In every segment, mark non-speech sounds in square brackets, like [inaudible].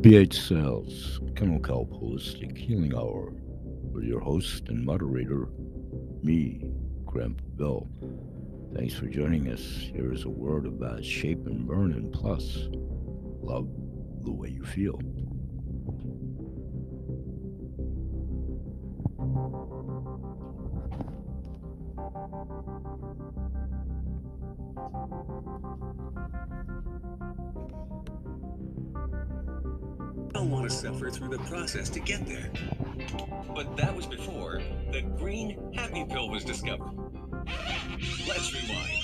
BH Sales, Chemical Holistic Healing Hour, with your host and moderator, me, Grandpa Bill. Thanks for joining us. Here is a word about shape and burn and plus. Love the way you feel. Through the process to get there. But that was before the green happy pill was discovered. Let's rewind.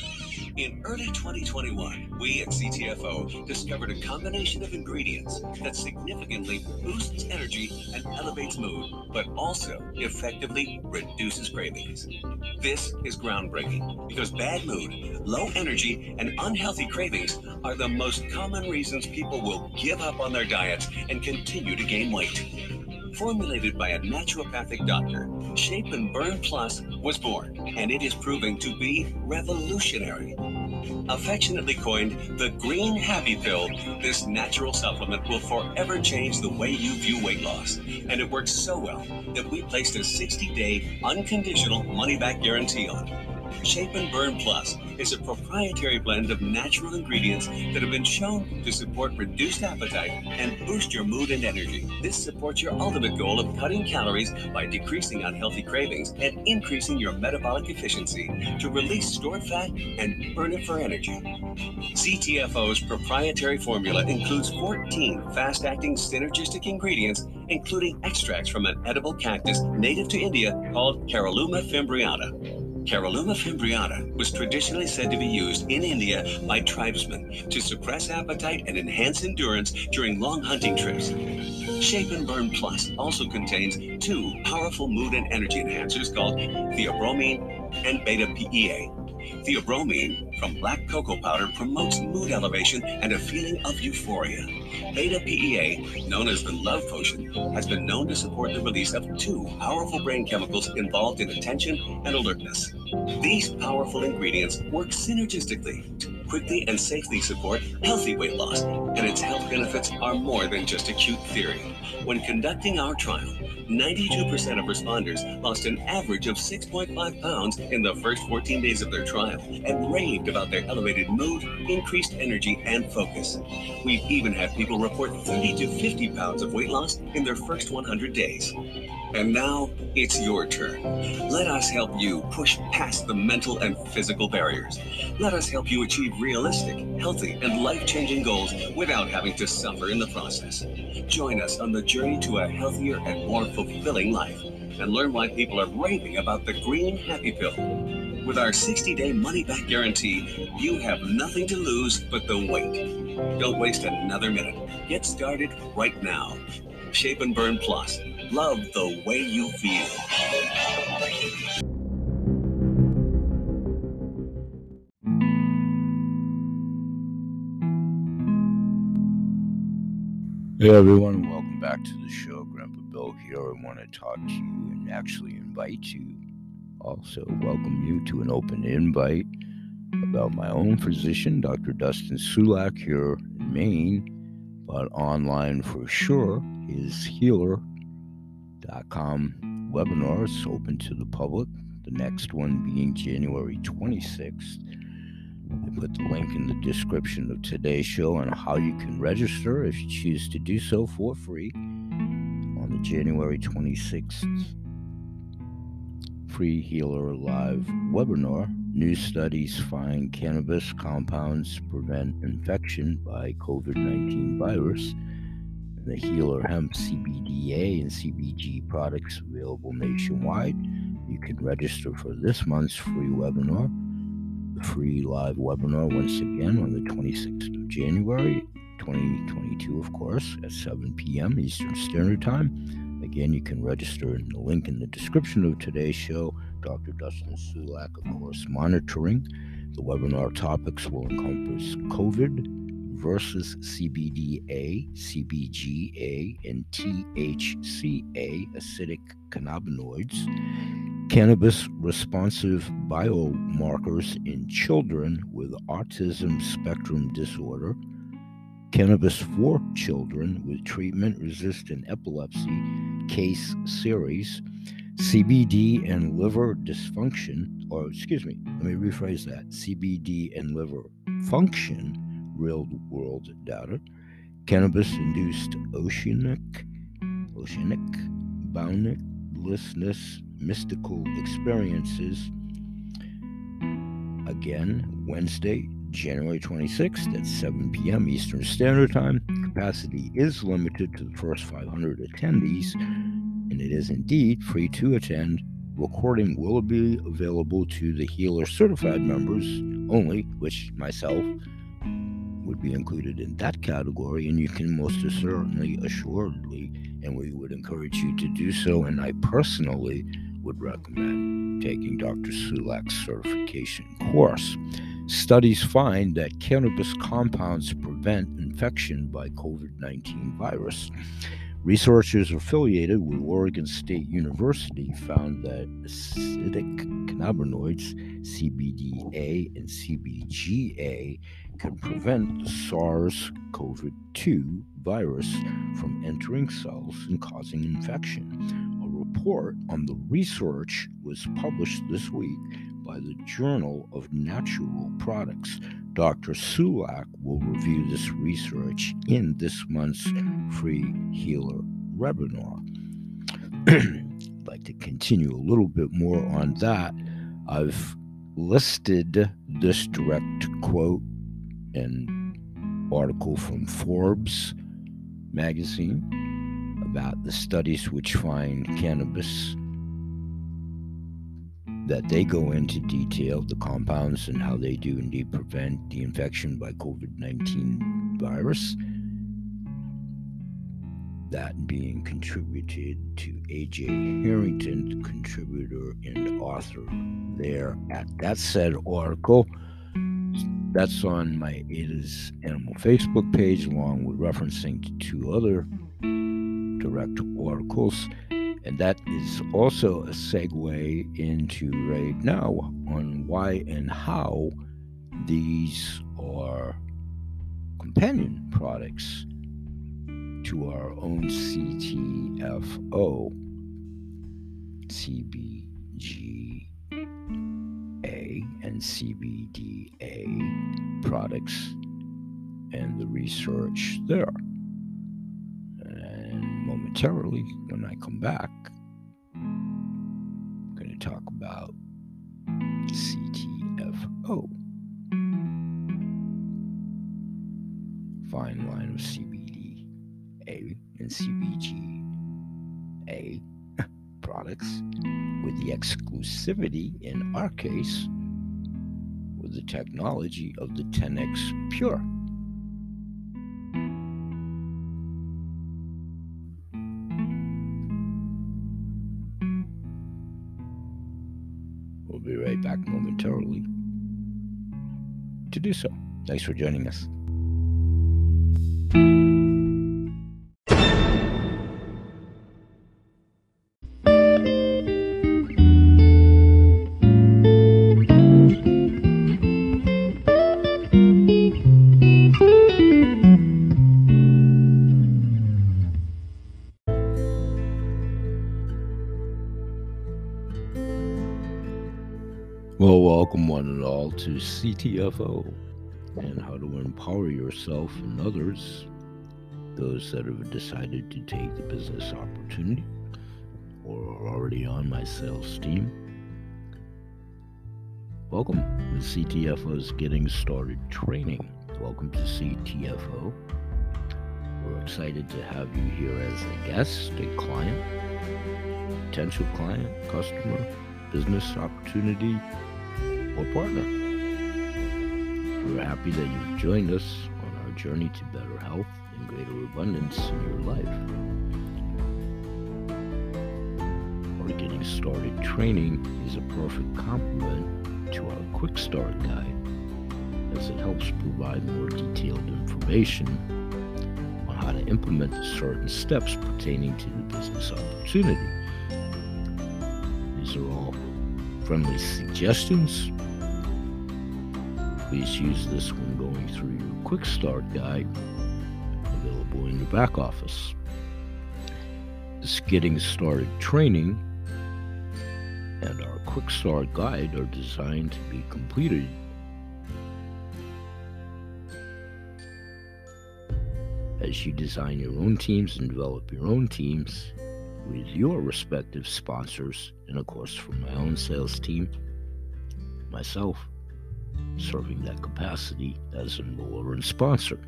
In early 2021, we at CTFO discovered a combination of ingredients that significantly boosts energy and elevates mood, but also effectively reduces cravings. This is groundbreaking because bad mood, low energy, and unhealthy cravings are the most common reasons people will give up on their diets and continue to gain weight. Formulated by a naturopathic doctor, Shape and Burn Plus was born, and it is proving to be revolutionary. Affectionately coined the Green Happy Pill, this natural supplement will forever change the way you view weight loss. And it works so well that we placed a 60 day unconditional money back guarantee on it. Shape and Burn Plus is a proprietary blend of natural ingredients that have been shown to support reduced appetite and boost your mood and energy. This supports your ultimate goal of cutting calories by decreasing unhealthy cravings and increasing your metabolic efficiency to release stored fat and burn it for energy. CTFO's proprietary formula includes 14 fast acting synergistic ingredients, including extracts from an edible cactus native to India called Caralluma fimbriata. Caralluma fimbriata was traditionally said to be used in India by tribesmen to suppress appetite and enhance endurance during long hunting trips. Shape and Burn Plus also contains two powerful mood and energy enhancers called theobromine and beta PEA. Theobromine from black cocoa powder promotes mood elevation and a feeling of euphoria. Beta PEA, known as the love potion, has been known to support the release of two powerful brain chemicals involved in attention and alertness. These powerful ingredients work synergistically to quickly and safely support healthy weight loss, and its health benefits are more than just a cute theory. When conducting our trial, 92% of responders lost an average of 6.5 pounds in the first 14 days of their trial and raved about their elevated mood, increased energy, and focus. We've even had people report 30 to 50 pounds of weight loss in their first 100 days. And now it's your turn. Let us help you push past the mental and physical barriers. Let us help you achieve realistic, healthy, and life changing goals without having to suffer in the process. Join us on the journey to a healthier and more fulfilling life and learn why people are raving about the Green Happy Pill. With our 60 day money back guarantee, you have nothing to lose but the wait. Don't waste another minute. Get started right now. Shape and Burn Plus. Love the way you feel. Hey everyone, welcome back to the show. I want to talk to you and actually invite you, also welcome you to an open invite about my own physician, Dr. Dustin Sulak here in Maine, but online for sure. His healer.com webinar is open to the public. The next one being January 26th. I put the link in the description of today's show on how you can register if you choose to do so for free the January 26th Free Healer Live webinar. New studies find cannabis compounds prevent infection by COVID 19 virus. The Healer Hemp CBDA and CBG products available nationwide. You can register for this month's free webinar the free live webinar once again on the 26th of January 2022, of course, at 7 p.m. Eastern Standard Time. Again, you can register in the link in the description of today's show. Dr. Dustin Sulak, of course, monitoring. The webinar topics will encompass COVID versus CBDA, CBGA, and THCA, acidic cannabinoids cannabis responsive biomarkers in children with autism spectrum disorder, Cannabis for Children with Treatment Resistant Epilepsy Case Series, CBD and Liver Dysfunction, or excuse me, let me rephrase that CBD and Liver Function, Real World Data, Cannabis Induced Oceanic, Oceanic, Boundlessness, Mystical Experiences. Again, Wednesday, January 26th at 7 p.m. Eastern Standard Time. Capacity is limited to the first 500 attendees, and it is indeed free to attend. Recording will be available to the Healer certified members only, which myself would be included in that category, and you can most certainly, assuredly, and we would encourage you to do so. And I personally would recommend taking Dr. Sulak's certification course. Studies find that cannabis compounds prevent infection by COVID 19 virus. Researchers affiliated with Oregon State University found that acidic cannabinoids, CBDA and CBGA, can prevent the SARS CoV 2 virus from entering cells and causing infection. A report on the research was published this week by the Journal of Natural Products. Dr. Sulak will review this research in this month's free healer webinar. [clears throat] I'd like to continue a little bit more on that. I've listed this direct quote and article from Forbes magazine about the studies which find cannabis that they go into detail the compounds and how they do indeed prevent the infection by COVID 19 virus. That being contributed to AJ Herrington, the contributor and author there at that said article. That's on my Ada's Animal Facebook page, along with referencing to two other direct articles. And that is also a segue into right now on why and how these are companion products to our own CTFO, CBGA, and CBDA products and the research there momentarily when I come back. I'm going to talk about CTFO. Fine line of CBD A and CBG A [laughs] products with the exclusivity, in our case, with the technology of the 10x Pure. So. Thanks for joining us. Well, welcome one and all to CTFO empower yourself and others, those that have decided to take the business opportunity or are already on my sales team. Welcome to CTFO's Getting Started Training. Welcome to CTFO. We're excited to have you here as a guest, a client, potential client, customer, business opportunity, or partner. We're happy that you've joined us on our journey to better health and greater abundance in your life. Our Getting Started training is a perfect complement to our Quick Start Guide as it helps provide more detailed information on how to implement certain steps pertaining to the business opportunity. These are all friendly suggestions Please use this when going through your quick start guide available in your back office. This getting started training and our quick start guide are designed to be completed as you design your own teams and develop your own teams with your respective sponsors, and of course, from my own sales team, myself, serving that capacity as an enroller and sponsor.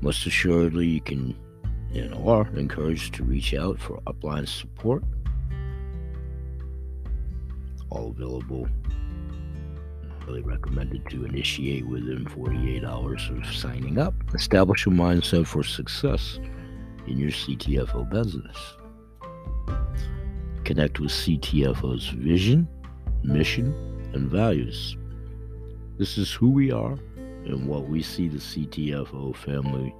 Most assuredly, you can and are encouraged to reach out for upline support. All available highly recommended to initiate within 48 hours of signing up. Establish a mindset for success in your CTFO business. Connect with CTFO's vision, mission, and values. This is who we are and what we see the CTFO family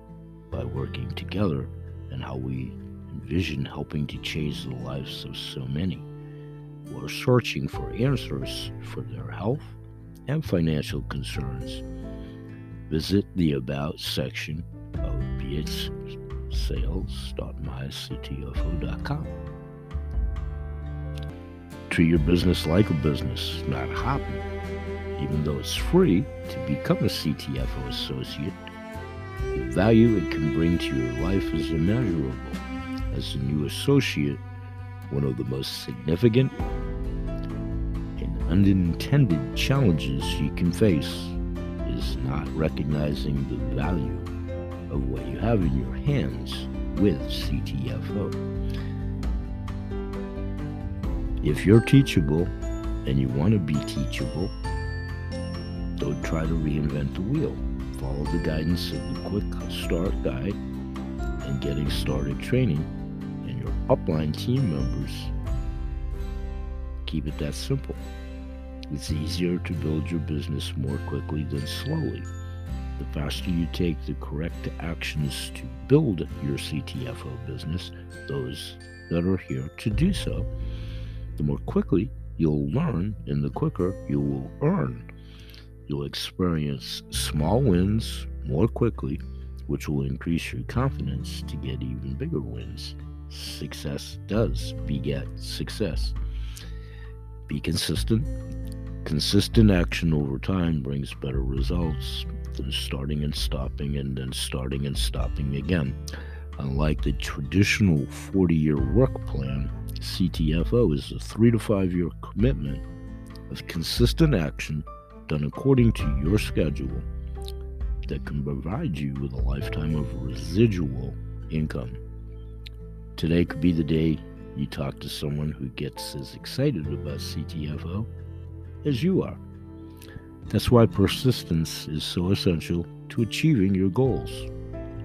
by working together and how we envision helping to change the lives of so many who are searching for answers for their health and financial concerns. Visit the About section of bhsales.myctfo.com. Treat your business like a business, not a hobby. Even though it's free to become a CTFO associate, the value it can bring to your life is immeasurable. As a new associate, one of the most significant and unintended challenges you can face is not recognizing the value of what you have in your hands with CTFO. If you're teachable and you want to be teachable, don't try to reinvent the wheel. Follow the guidance of the Quick Start Guide and Getting Started Training, and your upline team members keep it that simple. It's easier to build your business more quickly than slowly. The faster you take the correct actions to build your CTFO business, those that are here to do so, the more quickly you'll learn and the quicker you will earn. You'll experience small wins more quickly, which will increase your confidence to get even bigger wins. Success does beget success. Be consistent, Consistent action over time brings better results than starting and stopping and then starting and stopping again. Unlike the traditional 40 year work plan, CTFO is a three to five year commitment of consistent action done according to your schedule that can provide you with a lifetime of residual income. Today could be the day you talk to someone who gets as excited about CTFO as you are. That's why persistence is so essential to achieving your goals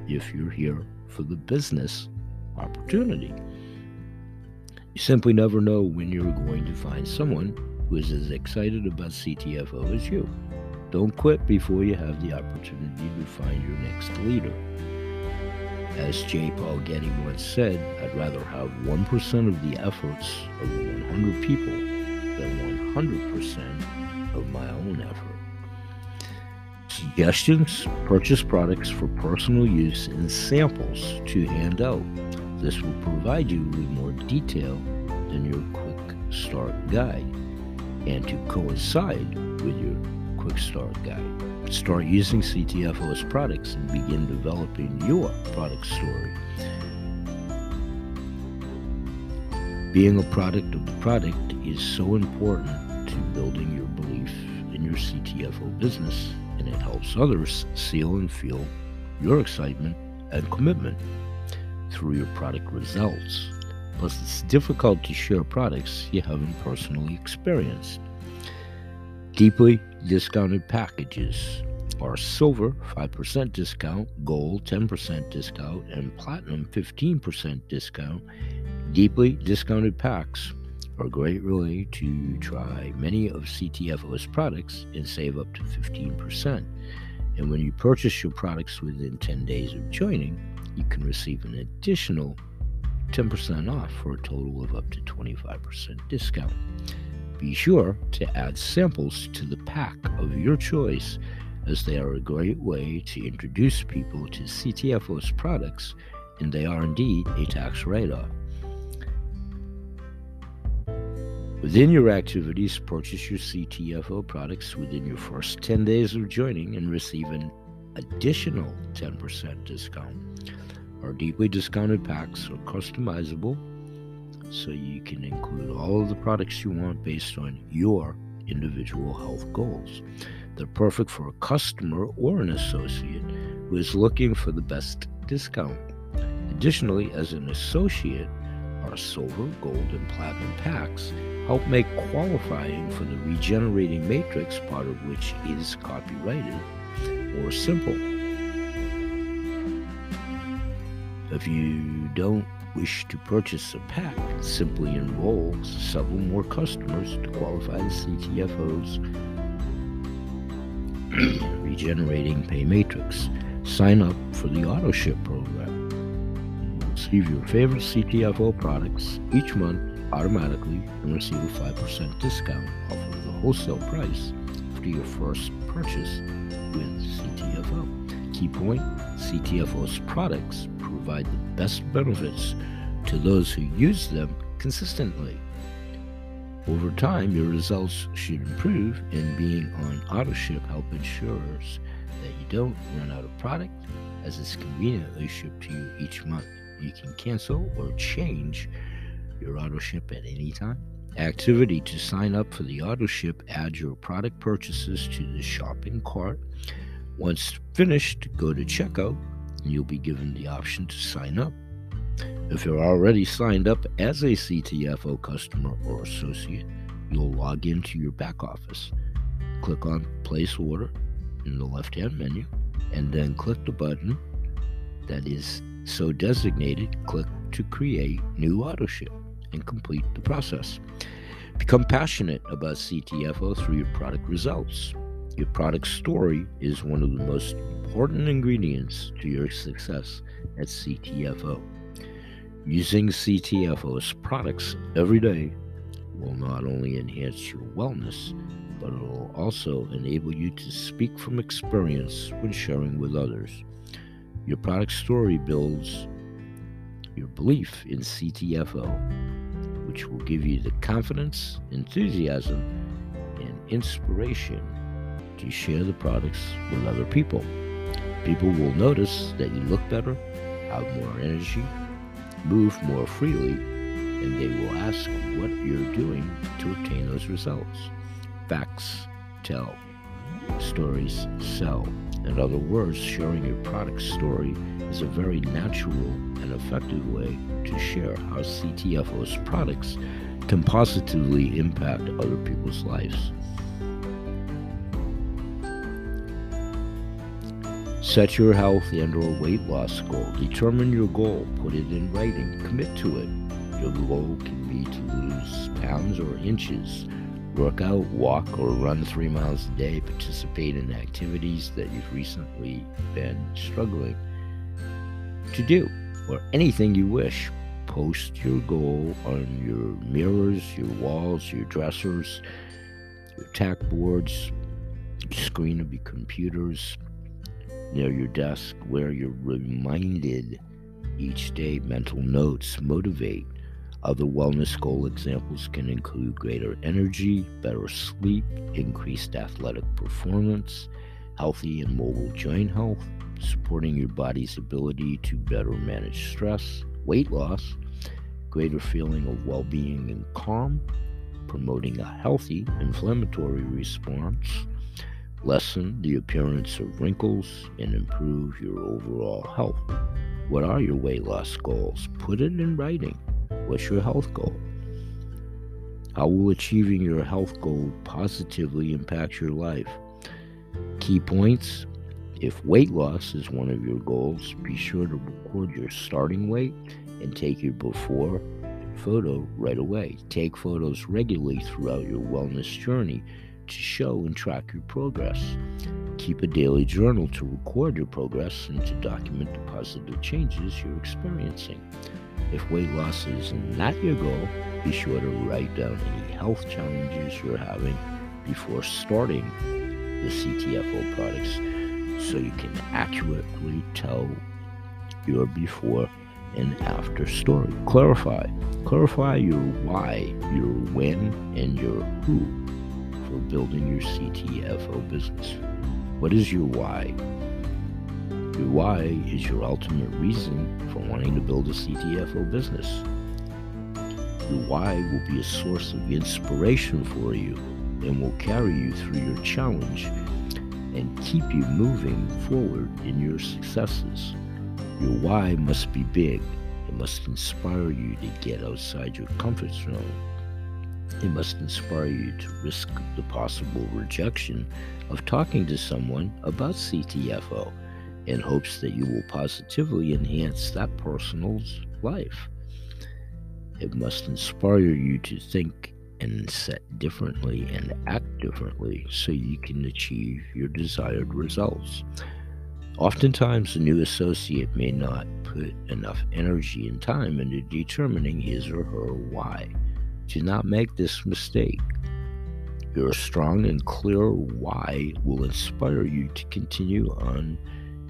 if you're here for the business opportunity. You simply never know when you're going to find someone who is as excited about CTFO as you. Don't quit before you have the opportunity to find your next leader. As J. Paul Getty once said, I'd rather have 1% of the efforts of 100 people than 100% of my own effort. Suggestions purchase products for personal use and samples to hand out. This will provide you with more detail than your quick start guide and to coincide with your quick start guide. Start using CTFO's products and begin developing your product story. Being a product of the product is so important to building your belief in your CTFO business, and it helps others seal and feel your excitement and commitment through your product results. Plus, it's difficult to share products you haven't personally experienced. Deeply discounted packages are silver 5% discount, gold 10% discount, and platinum 15% discount. Deeply discounted packs are great way to try many of CTFO's products and save up to 15%. And when you purchase your products within 10 days of joining, you can receive an additional 10% off for a total of up to 25% discount. Be sure to add samples to the pack of your choice as they are a great way to introduce people to CTFO's products, and they are indeed a tax write-off. Within your activities, purchase your CTFO products within your first 10 days of joining and receive an additional 10% discount. Our deeply discounted packs are customizable so you can include all of the products you want based on your individual health goals. They're perfect for a customer or an associate who is looking for the best discount. Additionally, as an associate, our silver, gold, and platinum packs help make qualifying for the regenerating matrix, part of which is copyrighted, more simple. If you don't wish to purchase a pack, simply enroll several more customers to qualify the CTFO's [clears throat] regenerating pay matrix. Sign up for the auto ship program. Receive your favorite CTFO products each month automatically and receive a 5% discount off of the wholesale price after your first purchase with CTFO. Key point CTFO's products provide the best benefits to those who use them consistently. Over time, your results should improve, and being on AutoShip help ensures that you don't run out of product as it's conveniently shipped to you each month. You can cancel or change your auto ship at any time. Activity to sign up for the auto ship, add your product purchases to the shopping cart. Once finished, go to checkout you'll be given the option to sign up. If you're already signed up as a CTFO customer or associate, you'll log into your back office. Click on Place Order in the left hand menu, and then click the button that is so designated. Click to create new auto ship and complete the process. Become passionate about CTFO through your product results. Your product story is one of the most important ingredients to your success at CTFO. Using CTFO's products every day will not only enhance your wellness, but it will also enable you to speak from experience when sharing with others. Your product story builds your belief in CTFO which will give you the confidence, enthusiasm, and inspiration to share the products with other people. People will notice that you look better, have more energy, move more freely, and they will ask what you're doing to obtain those results. Facts tell, stories sell. In other words, sharing your product story is a very natural and effective way to share how CTFO's products can positively impact other people's lives. Set your health and or weight loss goal. Determine your goal. Put it in writing. Commit to it. Your goal can be to lose pounds or inches work out, walk, or run three miles a day, participate in activities that you've recently been struggling to do, or anything you wish. Post your goal on your mirrors, your walls, your dressers, your tack boards, your screen of your computers, near your desk, where you're reminded each day mental notes motivate. Other wellness goal examples can include greater energy, better sleep, increased athletic performance, healthy and mobile joint health, supporting your body's ability to better manage stress, weight loss, greater feeling of well being and calm, promoting a healthy inflammatory response, lessen the appearance of wrinkles, and improve your overall health. What are your weight loss goals? Put it in writing. What's your health goal? How will achieving your health goal positively impact your life? Key points if weight loss is one of your goals, be sure to record your starting weight and take your before photo right away. Take photos regularly throughout your wellness journey to show and track your progress. Keep a daily journal to record your progress and to document the positive changes you're experiencing. If weight loss is not your goal, be sure to write down any health challenges you're having before starting the CTFO products so you can accurately tell your before and after story. Clarify. Clarify your why, your when, and your who for building your CTFO business. What is your why? Your why is your ultimate reason for wanting to build a CTFO business. Your why will be a source of inspiration for you and will carry you through your challenge and keep you moving forward in your successes. Your why must be big. It must inspire you to get outside your comfort zone. It must inspire you to risk the possible rejection of talking to someone about CTFO in hopes that you will positively enhance that person's life. It must inspire you to think and set differently and act differently so you can achieve your desired results. Oftentimes, a new associate may not put enough energy and time into determining his or her why. Do not make this mistake. Your strong and clear why will inspire you to continue on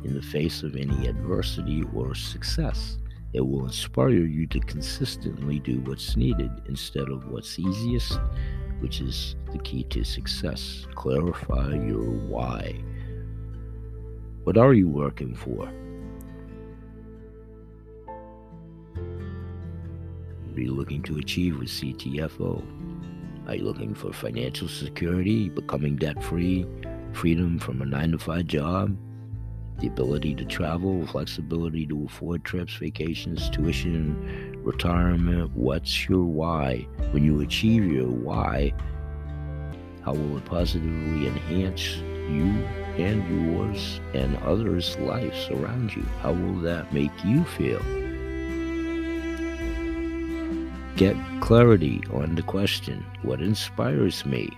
in the face of any adversity or success. It will inspire you to consistently do what's needed instead of what's easiest, which is the key to success. Clarify your why. What are you working for? You looking to achieve with CTFO? Are you looking for financial security, becoming debt free, freedom from a 9 to 5 job, the ability to travel, flexibility to afford trips, vacations, tuition, retirement? What's your why? When you achieve your why, how will it positively enhance you and yours and others' lives around you? How will that make you feel? Get clarity on the question what inspires me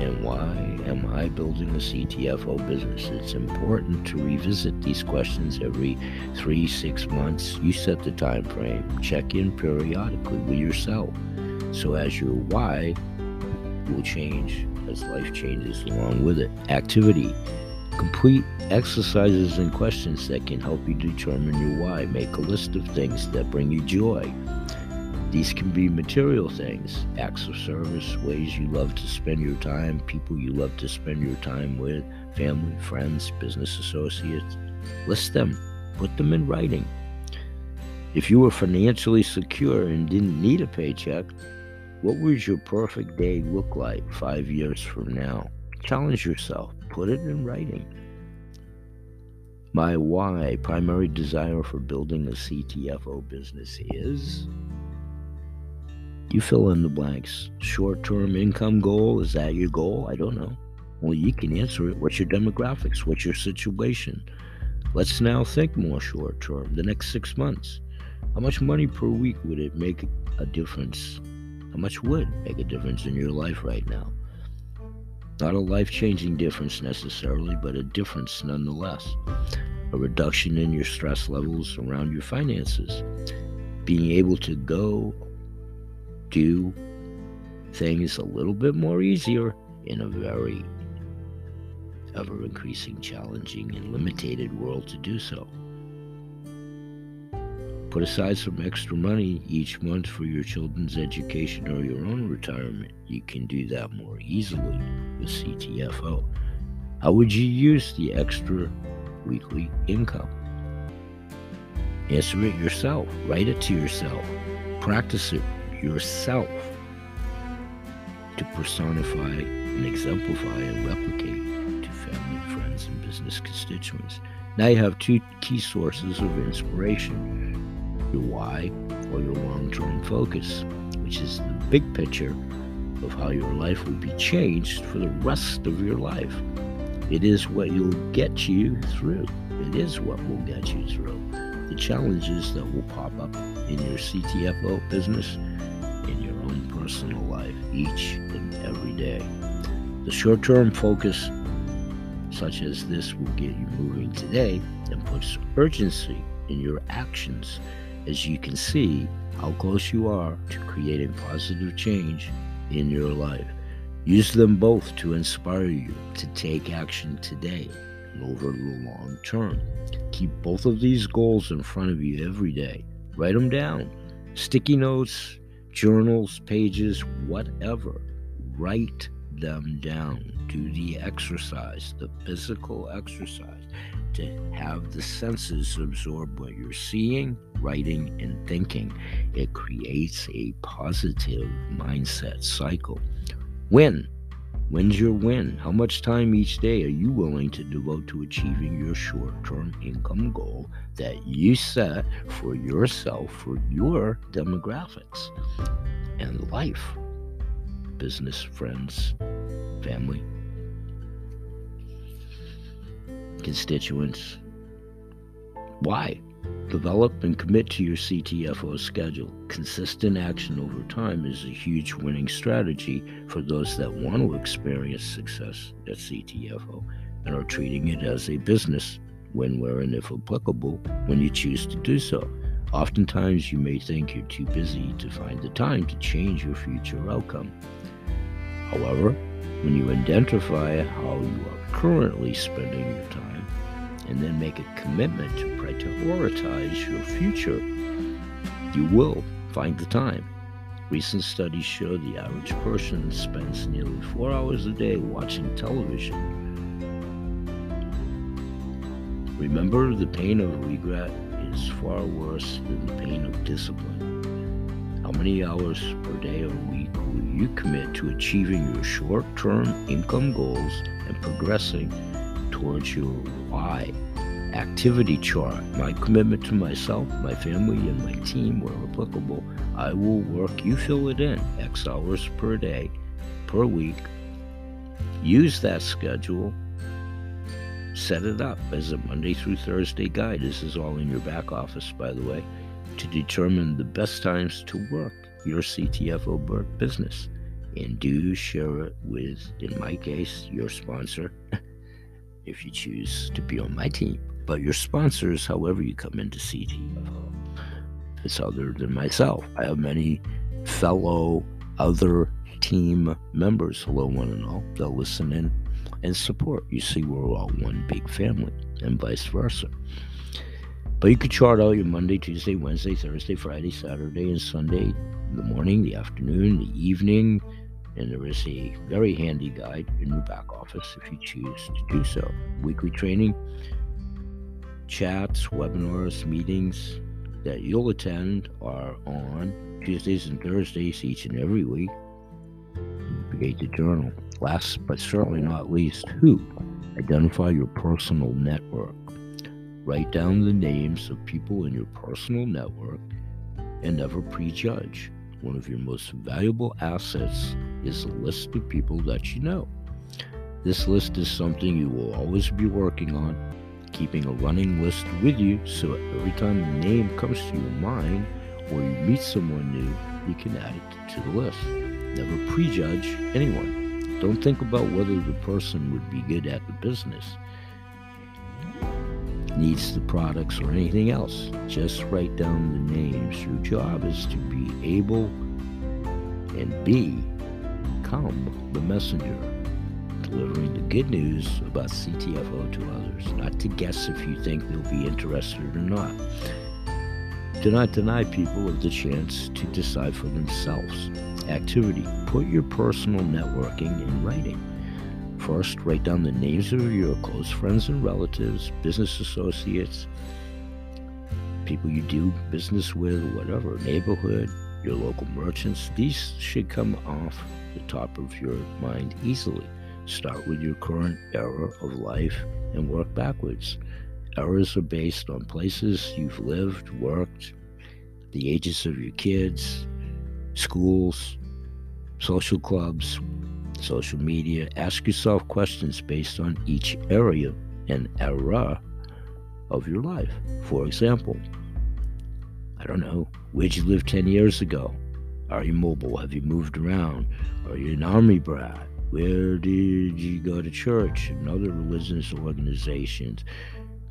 and why am I building a CTFO business? It's important to revisit these questions every three, six months. You set the time frame, check in periodically with yourself. So as your why will change as life changes along with it. Activity Complete exercises and questions that can help you determine your why. Make a list of things that bring you joy. These can be material things, acts of service, ways you love to spend your time, people you love to spend your time with, family, friends, business associates. List them, put them in writing. If you were financially secure and didn't need a paycheck, what would your perfect day look like five years from now? Challenge yourself put it in writing. My why, primary desire for building a CTFO business is. You fill in the blanks. Short term income goal, is that your goal? I don't know. Well, you can answer it. What's your demographics? What's your situation? Let's now think more short term, the next six months. How much money per week would it make a difference? How much would make a difference in your life right now? Not a life changing difference necessarily, but a difference nonetheless. A reduction in your stress levels around your finances. Being able to go do things a little bit more easier in a very ever increasing, challenging, and limited world to do so. Put aside some extra money each month for your children's education or your own retirement. You can do that more easily with CTFO. How would you use the extra weekly income? Answer it yourself. Write it to yourself. Practice it yourself to personify and exemplify and replicate to family, friends, and business constituents. Now you have two key sources of inspiration your why or your long term focus, which is the big picture of how your life will be changed for the rest of your life. It is what you'll get you through. It is what will get you through. The challenges that will pop up in your CTFO business, personal life, each and every day. The short term focus, such as this, will get you moving today and puts urgency in your actions as you can see how close you are to creating positive change in your life. Use them both to inspire you to take action today and over the long term. Keep both of these goals in front of you every day. Write them down. Sticky notes, journals, pages, whatever. Write them down. Do the exercise, the physical exercise, to have the senses absorb what you're seeing, writing, and thinking. It creates a positive mindset cycle. Win. When's your win? How much time each day are you willing to devote to achieving your short term income goal that you set for yourself, for your demographics and life? Business, friends, family, constituents. Why? Develop and commit to your CTFO schedule. Consistent action over time is a huge winning strategy for those that want to experience success at CTFO and are treating it as a business when, where, and if applicable when you choose to do so. Oftentimes, you may think you're too busy to find the time to change your future outcome. However, when you identify how you are currently spending your time, and then make a commitment to prioritize your future, you will find the time. Recent studies show the average person spends nearly four hours a day watching television. Remember, the pain of regret is far worse than the pain of discipline. How many hours per day or week will you commit to achieving your short term income goals and progressing towards your why activity chart, my commitment to myself, my family, and my team where applicable. I will work, you fill it in, X hours per day, per week. Use that schedule. Set it up as a Monday through Thursday guide. This is all in your back office, by the way, to determine the best times to work your CTFO business. And do share it with, in my case, your sponsor, [laughs] if you choose to be on my team. But your sponsors, however you come into CTFO, uh, it's other than myself. I have many fellow other team members, hello one and all, that listen in and support. You see, we're all one big family, and vice versa. But you could chart out your Monday, Tuesday, Wednesday, Thursday, Friday, Saturday, and Sunday, the morning, the afternoon, the evening, and there is a very handy guide in your back office if you choose to do so. Weekly training chats, webinars, meetings that you'll attend are on Tuesdays and Thursdays each and every week. Create the journal. Last but certainly not least, who? Identify your personal network. Write down the names of people in your personal network and never prejudge. One of your most valuable assets is a list of people that you know. This list is something you will always be working on keeping a running list with you so every time a name comes to your mind or you meet someone new, you can add it to the list. Never prejudge anyone. Don't think about whether the person would be good at the business, needs the products, or anything else. Just write down the names. Your job is to be able and be become the messenger delivering the good news about CTFO to others, not to guess if you think they'll be interested or not. Do not deny people of the chance to decide for themselves. Activity. Put your personal networking in writing. First, write down the names of your close friends and relatives, business associates, people you do business with, whatever, neighborhood, your local merchants. These should come off the top of your mind easily. Start with your current era of life and work backwards. Eras are based on places you've lived, worked, the ages of your kids, schools, social clubs, social media. Ask yourself questions based on each area and era of your life. For example, I don't know, where'd you live 10 years ago? Are you mobile? Have you moved around? Are you an army brat? Where did you go to church and other religious organizations?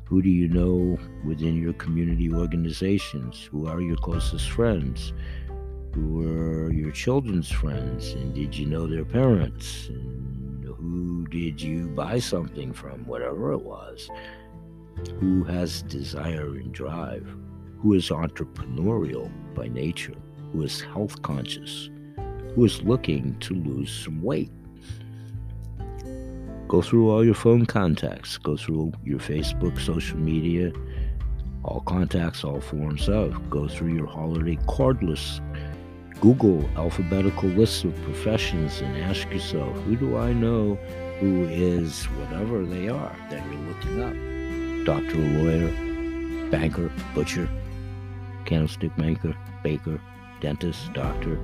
Who do you know within your community organizations? Who are your closest friends? Who were your children's friends? And did you know their parents? And who did you buy something from? Whatever it was. Who has desire and drive? Who is entrepreneurial by nature? Who is health conscious? Who is looking to lose some weight? Go through all your phone contacts, go through your Facebook, social media, all contacts, all forms of. Go through your holiday card list. Google alphabetical lists of professions and ask yourself, who do I know who is whatever they are that you're looking up? Doctor, lawyer, banker, butcher, candlestick maker, baker, dentist, doctor.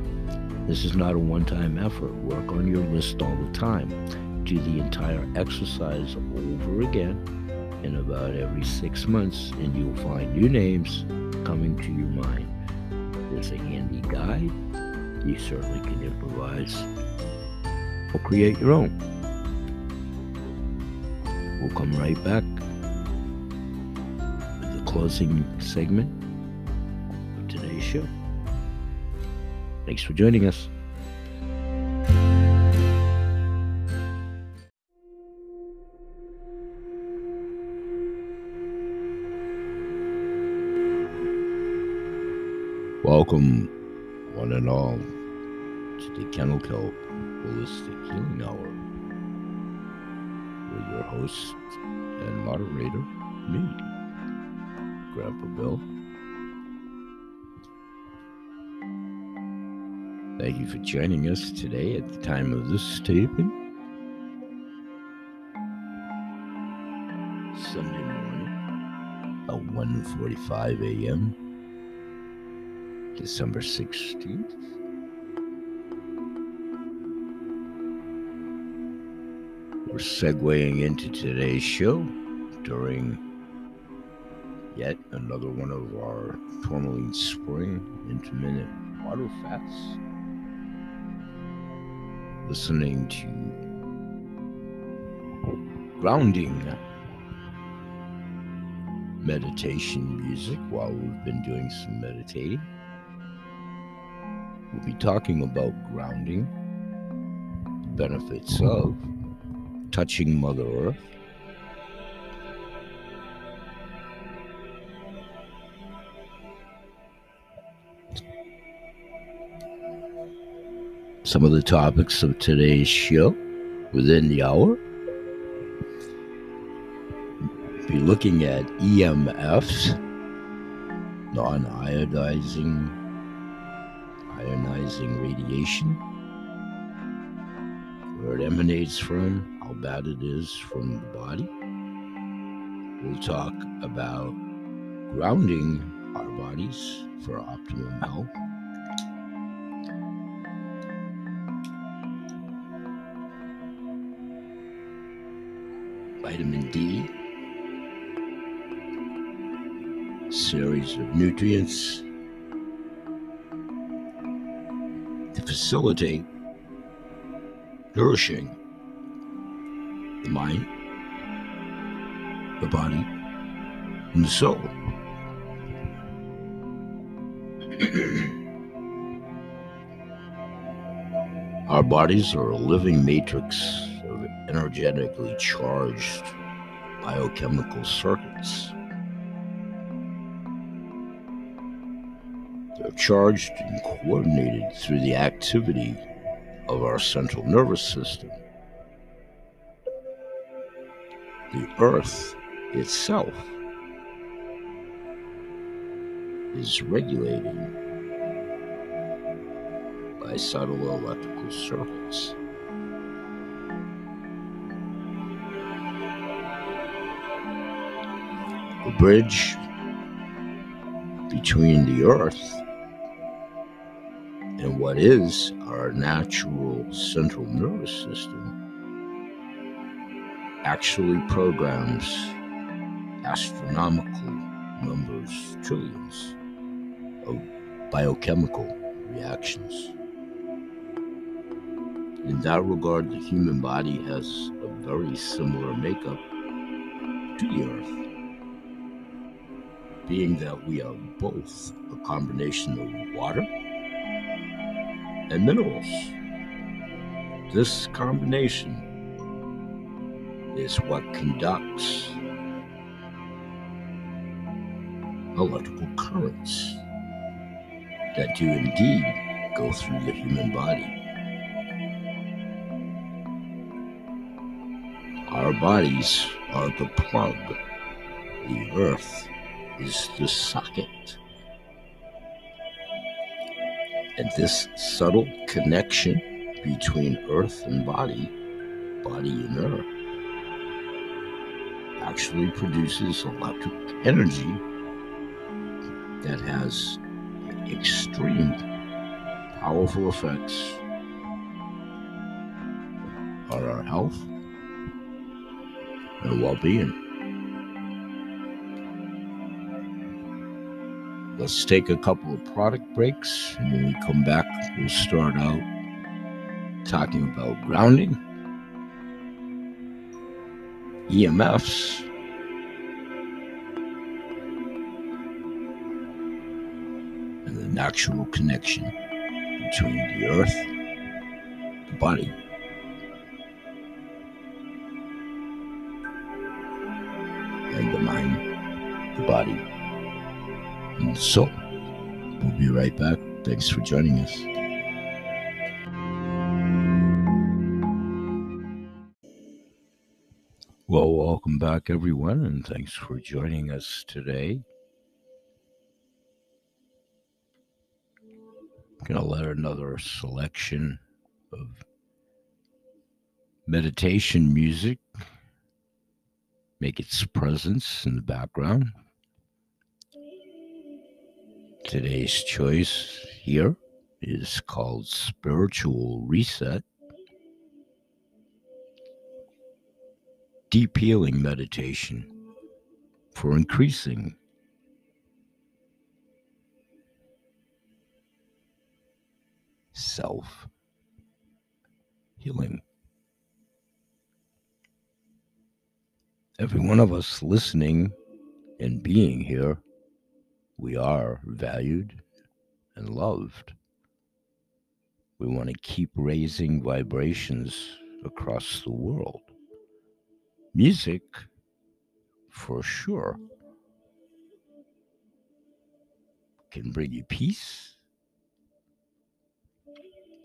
This is not a one time effort. Work on your list all the time do the entire exercise over again in about every six months, and you'll find new names coming to your mind. There's a handy guide. You certainly can improvise or create your own. We'll come right back with the closing segment of today's show. Thanks for joining us. Welcome, one and all, to the Kennel Kelp Holistic Healing Hour with your host and moderator, me, Grandpa Bill. Thank you for joining us today at the time of this taping. Sunday morning at 1.45 a.m. December 16th. We're segueing into today's show during yet another one of our tourmaline spring intermittent water fasts. Listening to grounding. Meditation music while we've been doing some meditating. We'll be talking about grounding, benefits of touching Mother Earth, some of the topics of today's show within the hour. Be looking at EMFs, non iodizing ionizing radiation, where it emanates from, how bad it is from the body. We'll talk about grounding our bodies for optimum health. Vitamin D, series of nutrients to facilitate nourishing the mind, the body, and the soul. [clears throat] Our bodies are a living matrix energetically charged biochemical circuits. They're charged and coordinated through the activity of our central nervous system. The earth itself is regulated by subtle electrical circuits. Bridge between the earth and what is our natural central nervous system actually programs astronomical numbers, trillions of biochemical reactions. In that regard, the human body has a very similar makeup to the Earth, being that we are both a combination of water and minerals. This combination is what conducts electrical currents that do indeed go through the human body. Our bodies are the plug, the earth is the socket. And this subtle connection between earth and body, body and earth, actually produces electric energy that has extreme powerful effects on our health and well being. Let's take a couple of product breaks, and when we come back, we'll start out talking about grounding, EMFs, and the natural connection between the earth, the body, soul. We'll be right back. Thanks for joining us. Well, welcome back, everyone, and thanks for joining us today. I'm going to let another selection of meditation music make its presence in the background. Today's choice here is called Spiritual Reset. Deep healing meditation for increasing self healing. Every one of us listening and being here, we are valued and loved. We want to keep raising vibrations across the world. Music, for sure, can bring you peace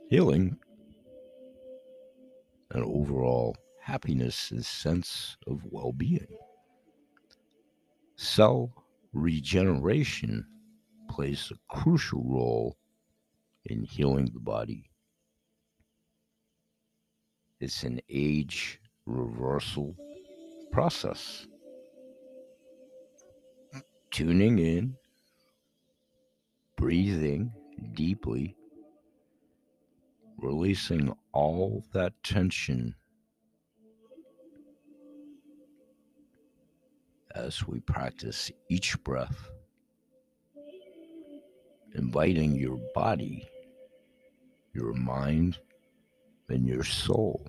healing, and overall happiness and sense of well being. Cell regeneration plays a crucial role in healing the body. It's an age reversal process. Tuning in, breathing deeply releasing all that tension as we practice each breath, inviting your body, your mind, and your soul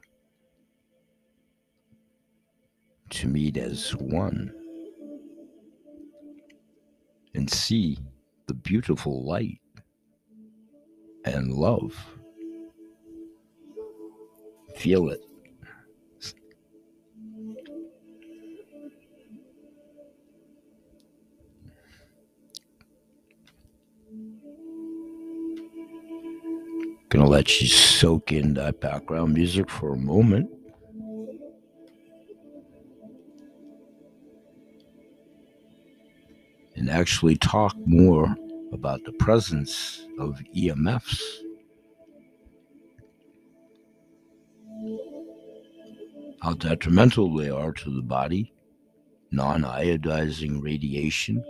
to meet as one and see the beautiful light and love feel it. Gonna let you soak in that background music for a moment. And actually talk more about the presence of EMFs how detrimental they are to the body, non iodizing radiation.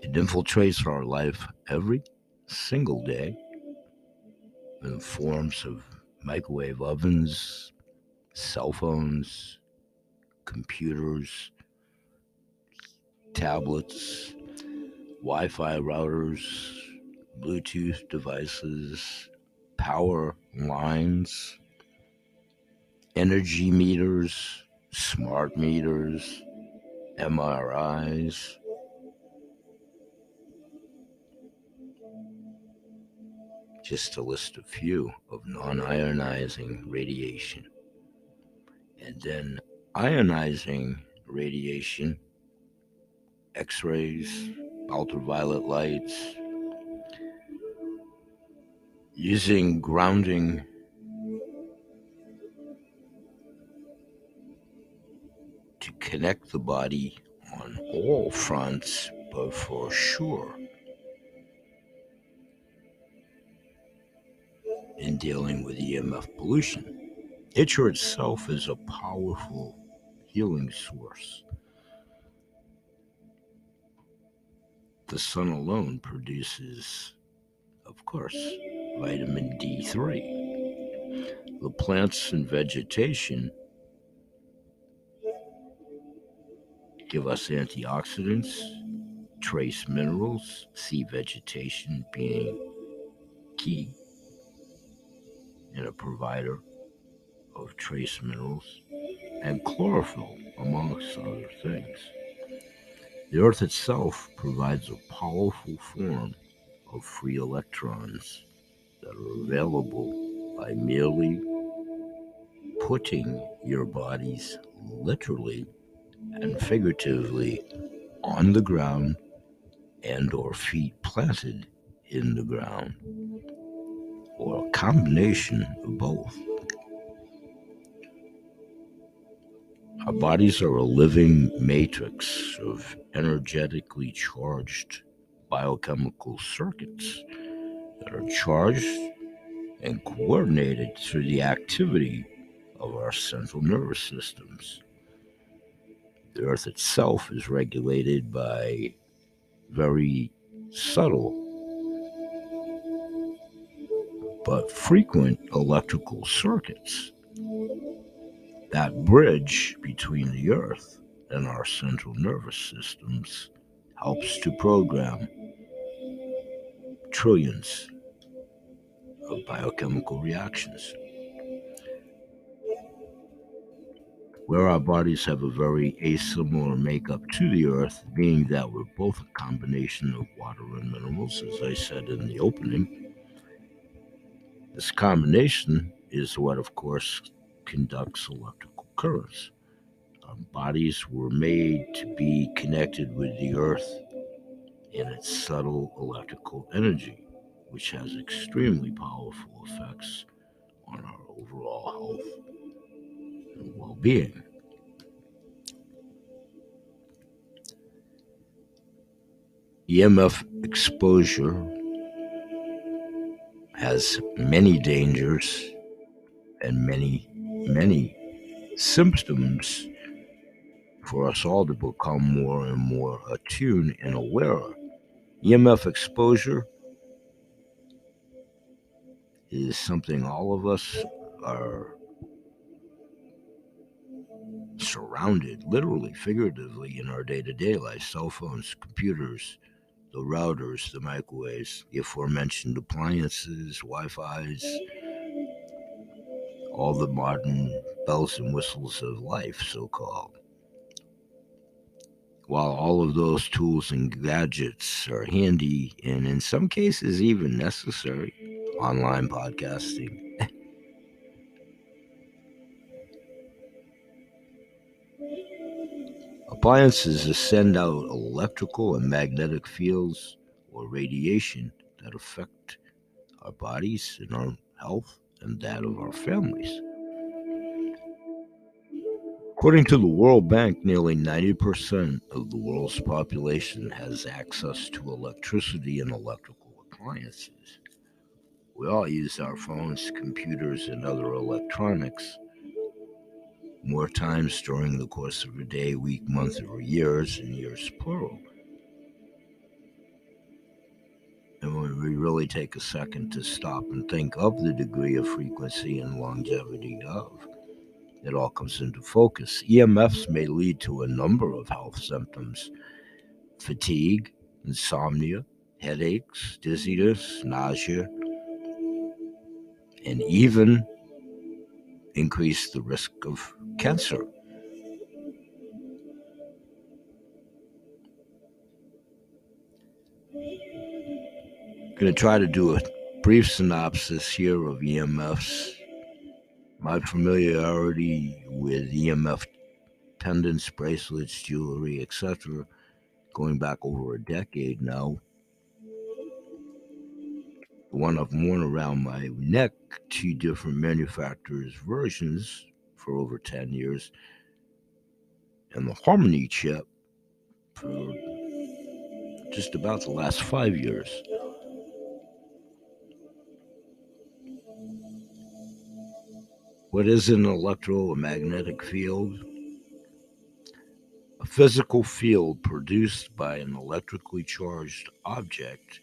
It infiltrates our life every single day in forms of microwave ovens, cell phones, computers, tablets, Wi Fi routers, Bluetooth devices, power lines energy meters, smart meters, MRIs. Just to list a few of non ionizing radiation. And then ionizing radiation, X rays, ultraviolet lights, using grounding to connect the body on all fronts, but for sure in dealing with EMF pollution. Nature itself is a powerful healing source. The sun alone produces, of course, vitamin D3. The plants and vegetation give us antioxidants, trace minerals, sea vegetation being key and a provider of trace minerals, and chlorophyll, amongst other things. The Earth itself provides a powerful form of free electrons that are available by merely putting your bodies literally and figuratively on the ground and or feet planted in the ground or a combination of both. Our bodies are a living matrix of energetically charged biochemical circuits that are charged and coordinated through the activity of our central nervous systems. The earth itself is regulated by very subtle but frequent electrical circuits that bridge between the earth and our central nervous systems helps to program trillions of biochemical reactions. Where our bodies have a very asimilar makeup to the earth, being that we're both a combination of water and minerals, as I said in the opening. This combination is what, of course, conducts electrical currents. Our bodies were made to be connected with the earth and its subtle electrical energy, which has extremely powerful effects on our overall health and well being. EMF exposure has many dangers and many, many symptoms for us all to become more and more attuned and aware of. EMF exposure is something all of us are surrounded, literally, figuratively, in our day to day life cell phones, computers, the routers, the microwaves, the aforementioned appliances, Wi Fi's, all the modern bells and whistles of life, so called. While all of those tools and gadgets are handy and in some cases even necessary, online podcasting. Appliances send out electrical and magnetic fields or radiation that affect our bodies and our health and that of our families. According to the World Bank, nearly 90% of the world's population has access to electricity and electrical appliances. We all use our phones, computers, and other electronics more times during the course of a day, week, month, or years, and years plural. And when we really take a second to stop and think of the degree of frequency and longevity of, it all comes into focus. EMFs may lead to a number of health symptoms fatigue, insomnia, headaches, dizziness, nausea, and even increase the risk of cancer. I'm going to try to do a brief synopsis here of EMFs. My familiarity with EMF pendants, bracelets, jewelry, etc., going back over a decade now. One I've worn around my neck, two different manufacturers' versions for over 10 years, and the Harmony chip for just about the last five years. What is an electromagnetic field? A physical field produced by an electrically charged object.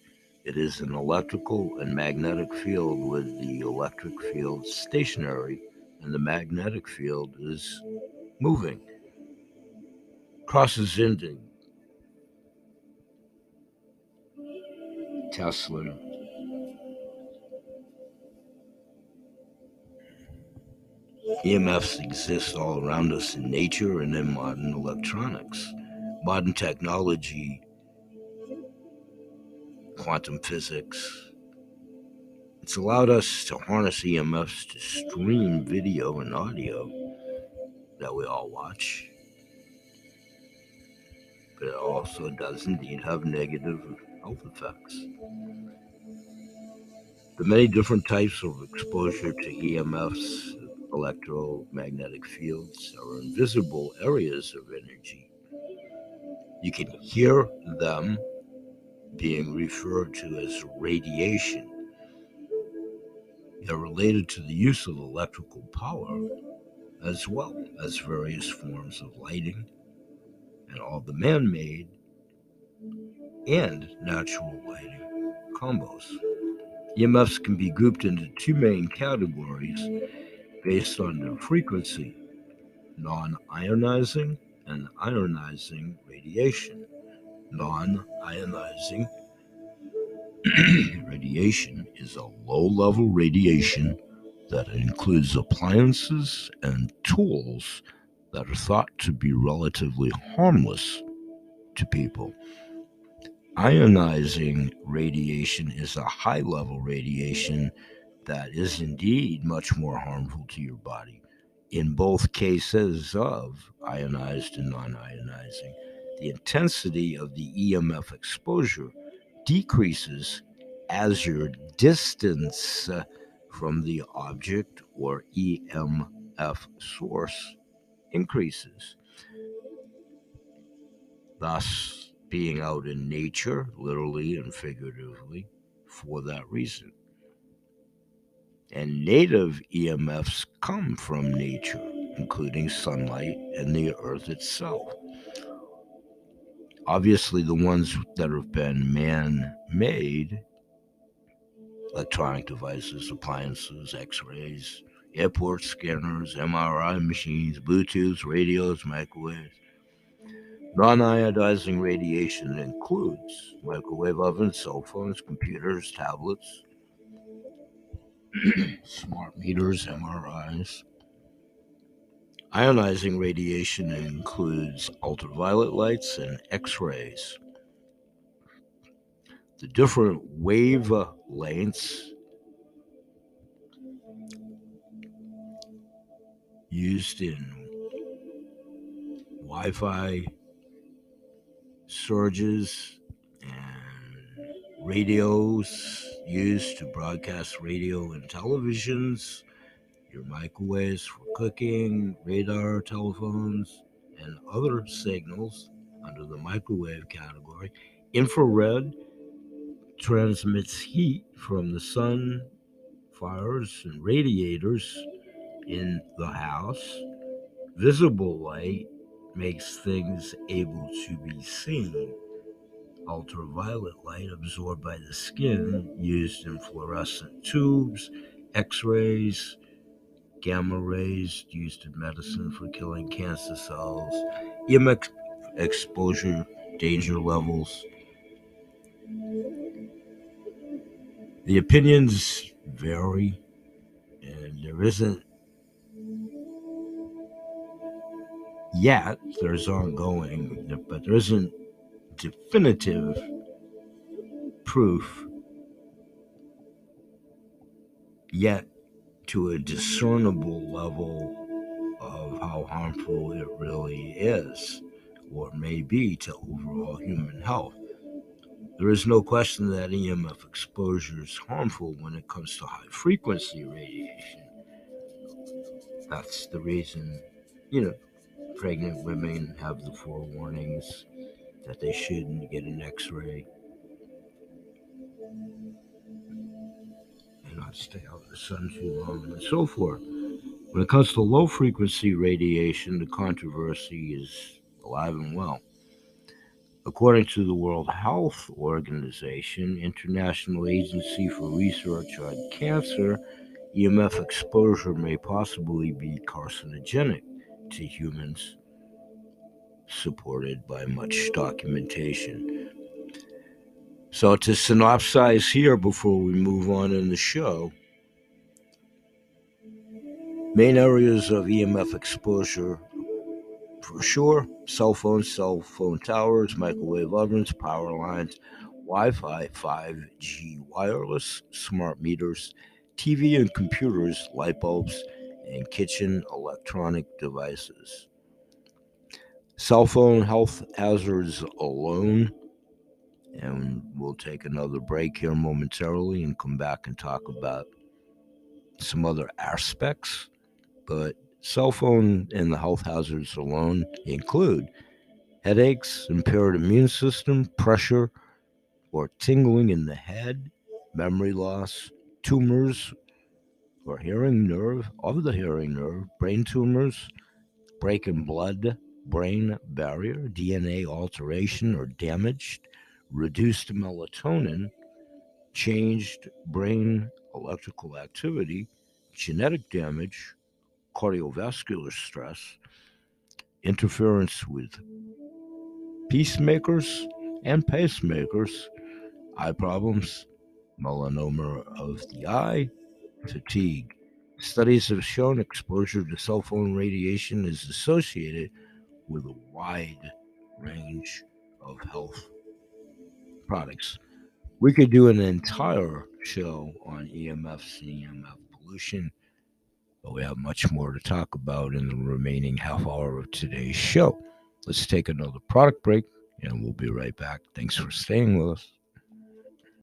It is an electrical and magnetic field with the electric field stationary and the magnetic field is moving. Crosses into Tesla EMFs exist all around us in nature and in modern electronics. Modern technology, quantum physics, it's allowed us to harness EMFs to stream video and audio that we all watch. But it also does indeed have negative health effects. The many different types of exposure to EMFs electromagnetic fields are invisible areas of energy. You can hear them being referred to as radiation. They're related to the use of electrical power as well as various forms of lighting and all the man made and natural lighting combos. EMFs can be grouped into two main categories based on their frequency non ionizing and ionizing radiation. Non ionizing [clears throat] radiation is a low level radiation that includes appliances and tools that are thought to be relatively harmless to people. Ionizing radiation is a high level radiation that is indeed much more harmful to your body. In both cases of ionized and non ionizing, the intensity of the EMF exposure decreases as your distance uh, from the object or EMF source increases. Thus, being out in nature, literally and figuratively, for that reason. And native EMFs come from nature, including sunlight and the earth itself. Obviously, the ones that have been man made electronic devices, appliances, x rays, airport scanners, MRI machines, Bluetooth, radios, microwaves. Non ionizing radiation includes microwave ovens, cell phones, computers, tablets, [clears throat] smart meters, MRIs. Ionizing radiation includes ultraviolet lights and X rays. The different wavelengths used in Wi Fi surges and radios used to broadcast radio and televisions, your microwaves for cooking, radar telephones, and other signals under the microwave category. Infrared transmits heat from the sun, fires, and radiators in the house. Visible light makes things able to be seen ultraviolet light absorbed by the skin used in fluorescent tubes, x rays, gamma rays used in medicine for killing cancer cells, EMF exposure danger levels. The opinions vary, and there isn't yet, there's ongoing, but there isn't definitive proof yet to a discernible level of how harmful it really is or may be to overall human health. There is no question that EMF exposure is harmful when it comes to high frequency radiation. That's the reason, you know, pregnant women have the forewarnings that they shouldn't get an x ray not stay out in the sun too long and so forth. When it comes to low frequency radiation, the controversy is alive and well. According to the World Health Organization, International Agency for Research on Cancer, EMF exposure may possibly be carcinogenic to humans, supported by much documentation. So, to synopsize here before we move on in the show, main areas of EMF exposure for sure cell phones, cell phone towers, microwave ovens, power lines, Wi Fi, 5G wireless, smart meters, TV and computers, light bulbs, and kitchen electronic devices. Cell phone health hazards alone. And we'll take another break here momentarily and come back and talk about some other aspects. But Cell phone and the health hazards alone include headaches, impaired immune system, pressure or tingling in the head, memory loss, tumors or hearing nerve of the hearing nerve, brain tumors, break in blood brain barrier, DNA alteration or damaged, reduced melatonin, changed brain electrical activity, genetic damage, cardiovascular stress, interference with peacemakers and pacemakers, eye problems, melanoma of the eye, fatigue. Studies have shown exposure to cell phone radiation is associated with a wide range of health products. We could do an entire show on EMF pollution but we have much more to talk about in the remaining half hour of today's show. Let's take another product break and we'll be right back. Thanks for staying with us.